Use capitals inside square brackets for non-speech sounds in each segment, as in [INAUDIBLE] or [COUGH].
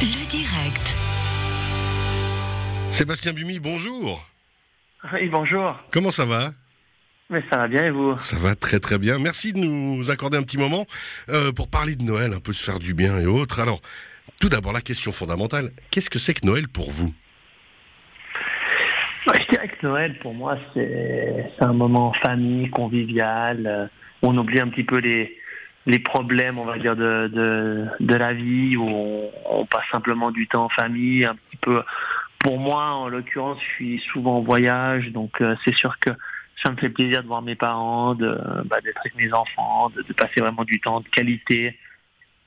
Le direct. Sébastien Bumi, bonjour. Oui, bonjour. Comment ça va? Mais ça va bien et vous? Ça va très très bien. Merci de nous accorder un petit moment euh, pour parler de Noël, un peu se faire du bien et autres. Alors, tout d'abord la question fondamentale, qu'est-ce que c'est que Noël pour vous? Ouais, Je dirais que Noël, pour moi, c'est un moment en famille, convivial. euh, On oublie un petit peu les, les problèmes, on va dire, de, de, de la vie, où on, on passe simplement du temps en famille, un petit peu. Pour moi, en l'occurrence, je suis souvent en voyage, donc euh, c'est sûr que ça me fait plaisir de voir mes parents, de bah, d'être avec mes enfants, de, de passer vraiment du temps de qualité,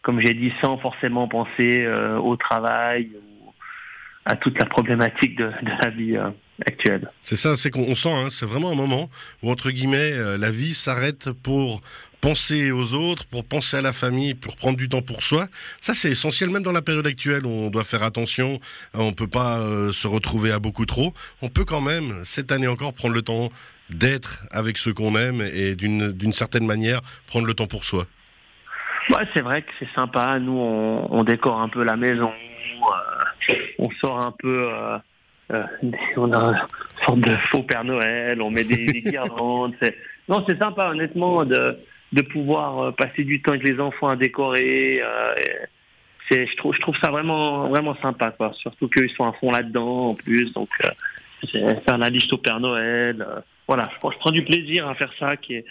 comme j'ai dit, sans forcément penser euh, au travail ou à toute la problématique de, de la vie euh, actuelle. C'est ça, c'est qu'on on sent, hein, c'est vraiment un moment où, entre guillemets, euh, la vie s'arrête pour penser aux autres, pour penser à la famille, pour prendre du temps pour soi. Ça, c'est essentiel, même dans la période actuelle, où on doit faire attention, on peut pas euh, se retrouver à beaucoup trop. On peut quand même, cette année encore, prendre le temps d'être avec ceux qu'on aime et d'une d'une certaine manière, prendre le temps pour soi. Ouais, c'est vrai que c'est sympa. Nous, on, on décore un peu la maison, euh, on sort un peu. Euh, on a une sorte de faux Père Noël, on met des, des guirlandes. Non, c'est sympa, honnêtement, de, de pouvoir euh, passer du temps avec les enfants à décorer. euh, c'est, je trouve, je trouve ça vraiment, vraiment sympa, quoi. Surtout qu'ils sont à fond là-dedans, en plus. Donc, euh, c'est faire la liste au Père Noël. euh, voilà, je je prends du plaisir à faire ça, qui est,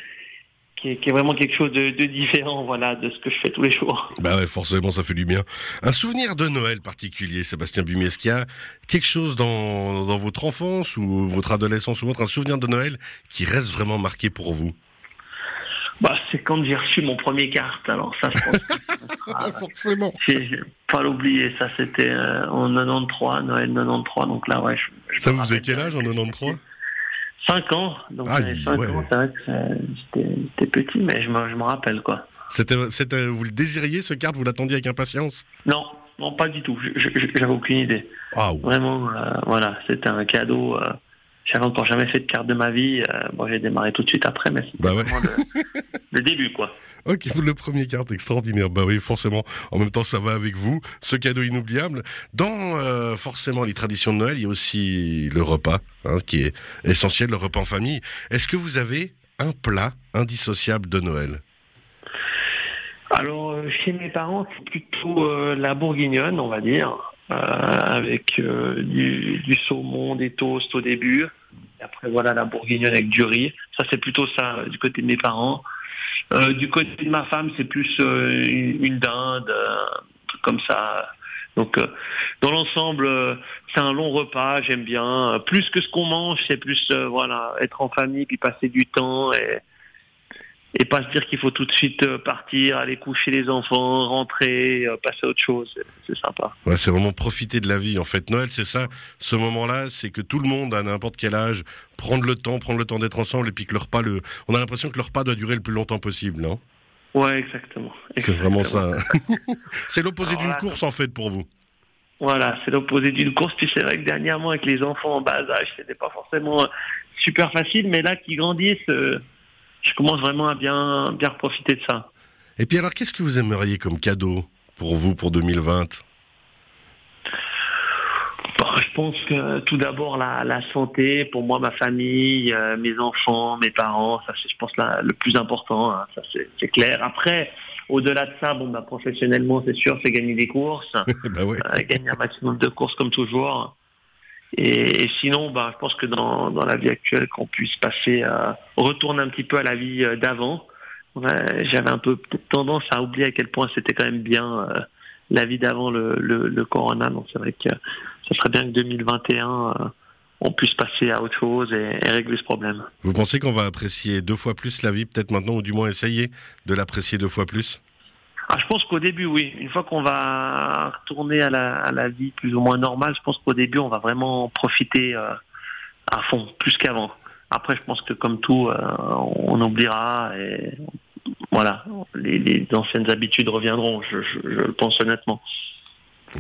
qui est, qui est vraiment quelque chose de, de différent, voilà, de ce que je fais tous les jours. Bah ouais, forcément, ça fait du bien. Un souvenir de Noël particulier, Sébastien Bumi, est-ce qu'il y a quelque chose dans, dans votre enfance ou votre adolescence ou autre, un souvenir de Noël qui reste vraiment marqué pour vous? Bah, c'est quand j'ai reçu mon premier carte. Alors ça, je pense que ça [LAUGHS] sera- Forcément. j'ai pas l'oublier. Ça, c'était euh, en 93, Noël 93. Donc là, ouais. Je, je Ça vous faisait quel âge en 93 5 ans. Donc Aïe, j'avais 5 ouais. ans, c'est vrai que j'étais petit, mais je me, je me rappelle quoi. C'était, vous le désiriez ce carte, vous l'attendiez avec impatience? Non, non, pas du tout. J'avais aucune idée. Ah. Vraiment, euh, voilà, c'était un cadeau. Euh, j'avais encore jamais fait de carte de ma vie. Euh, bon, j'ai démarré tout de suite après, mais c'était Bah ouais. le, le début, quoi. [LAUGHS] Ok, le premier carte extraordinaire. Bah oui, forcément. En même temps, ça va avec vous. Ce cadeau inoubliable. Dans euh, forcément les traditions de Noël, il y a aussi le repas, hein, qui est essentiel, le repas en famille. Est-ce que vous avez un plat indissociable de Noël? Alors, euh, chez mes parents, c'est plutôt euh, la bourguignonne, on va dire, avec euh, du, du saumon, des toasts au début. Et après, voilà, la bourguignonne avec du riz. Ça, c'est plutôt ça, euh, du côté de mes parents. Euh, du côté de ma femme, c'est plus euh, une, dinde, euh, un truc comme ça. Donc, euh, dans l'ensemble, euh, c'est un long repas, j'aime bien. Euh, Plus que ce qu'on mange, c'est plus, euh, voilà, être en famille, puis passer du temps et et pas se dire qu'il faut tout de suite euh, partir, aller coucher les enfants, rentrer, euh, passer à autre chose. C'est- sympa. Ouais, c'est vraiment profiter de la vie. En fait, Noël, c'est ça. Ce moment-là, c'est que tout le monde, à n'importe quel âge, prendre le temps, prendre le temps d'être ensemble, et puis que le repas, le... on a l'impression que le repas doit durer le plus longtemps possible, non? Ouais, exactement. C'est vraiment ça. [LAUGHS] c'est l'opposé d'une course, en fait, pour vous. Voilà, c'est l'opposé d'une course. Puis c'est vrai que dernièrement, avec les enfants en bas âge, c'était pas forcément euh, super facile, mais là, qui grandissent, euh, je commence vraiment à bien, bien profiter de ça. Et puis alors, qu'est-ce que vous aimeriez comme cadeau pour vous pour 2020 Bon, je pense que tout d'abord la, la santé, pour moi, ma famille, euh, mes enfants, mes parents, ça c'est, je pense, la- le plus important. hein, ça c'est, clair. Après, au-delà de ça, bon, bah, professionnellement, c'est sûr, c'est gagner des courses, [LAUGHS] Bah ouais. euh, gagner un maximum de courses comme toujours. Et, sinon, bah, je pense que dans, dans la vie actuelle, qu'on puisse passer, euh, retourner un petit peu à la vie euh, d'avant. J'avais un peu tendance à oublier à quel point c'était quand même bien euh, la vie d'avant le, le, le corona. Donc c'est vrai que ça serait bien que 2021, euh, on puisse passer à autre chose et régler ce problème. Vous pensez qu'on va apprécier deux fois plus la vie, peut-être maintenant, ou du moins essayer de l'apprécier deux fois plus? Ah, je pense qu'au début, oui. Une fois qu'on va retourner à la, vie plus ou moins normale, je pense qu'au début, on va vraiment profiter euh, à fond, plus qu'avant. Après, je pense que comme tout, euh, on oubliera et voilà, les, anciennes habitudes reviendront, je le pense honnêtement.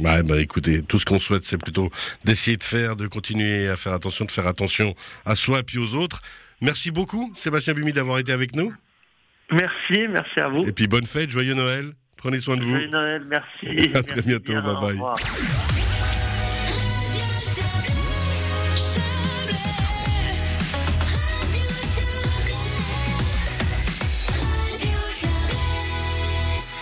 Bah, bah écoutez, tout ce qu'on souhaite, c'est plutôt d'essayer de faire, de continuer à faire attention, de faire attention à soi et puis aux autres. Merci beaucoup, Sébastien Bumi, d'avoir été avec nous. Merci, merci à vous. Et puis bonne fête, joyeux Noël. Prenez soin de vous. Joyeux Noël, merci. [LAUGHS] À très bientôt, bien, bye bye.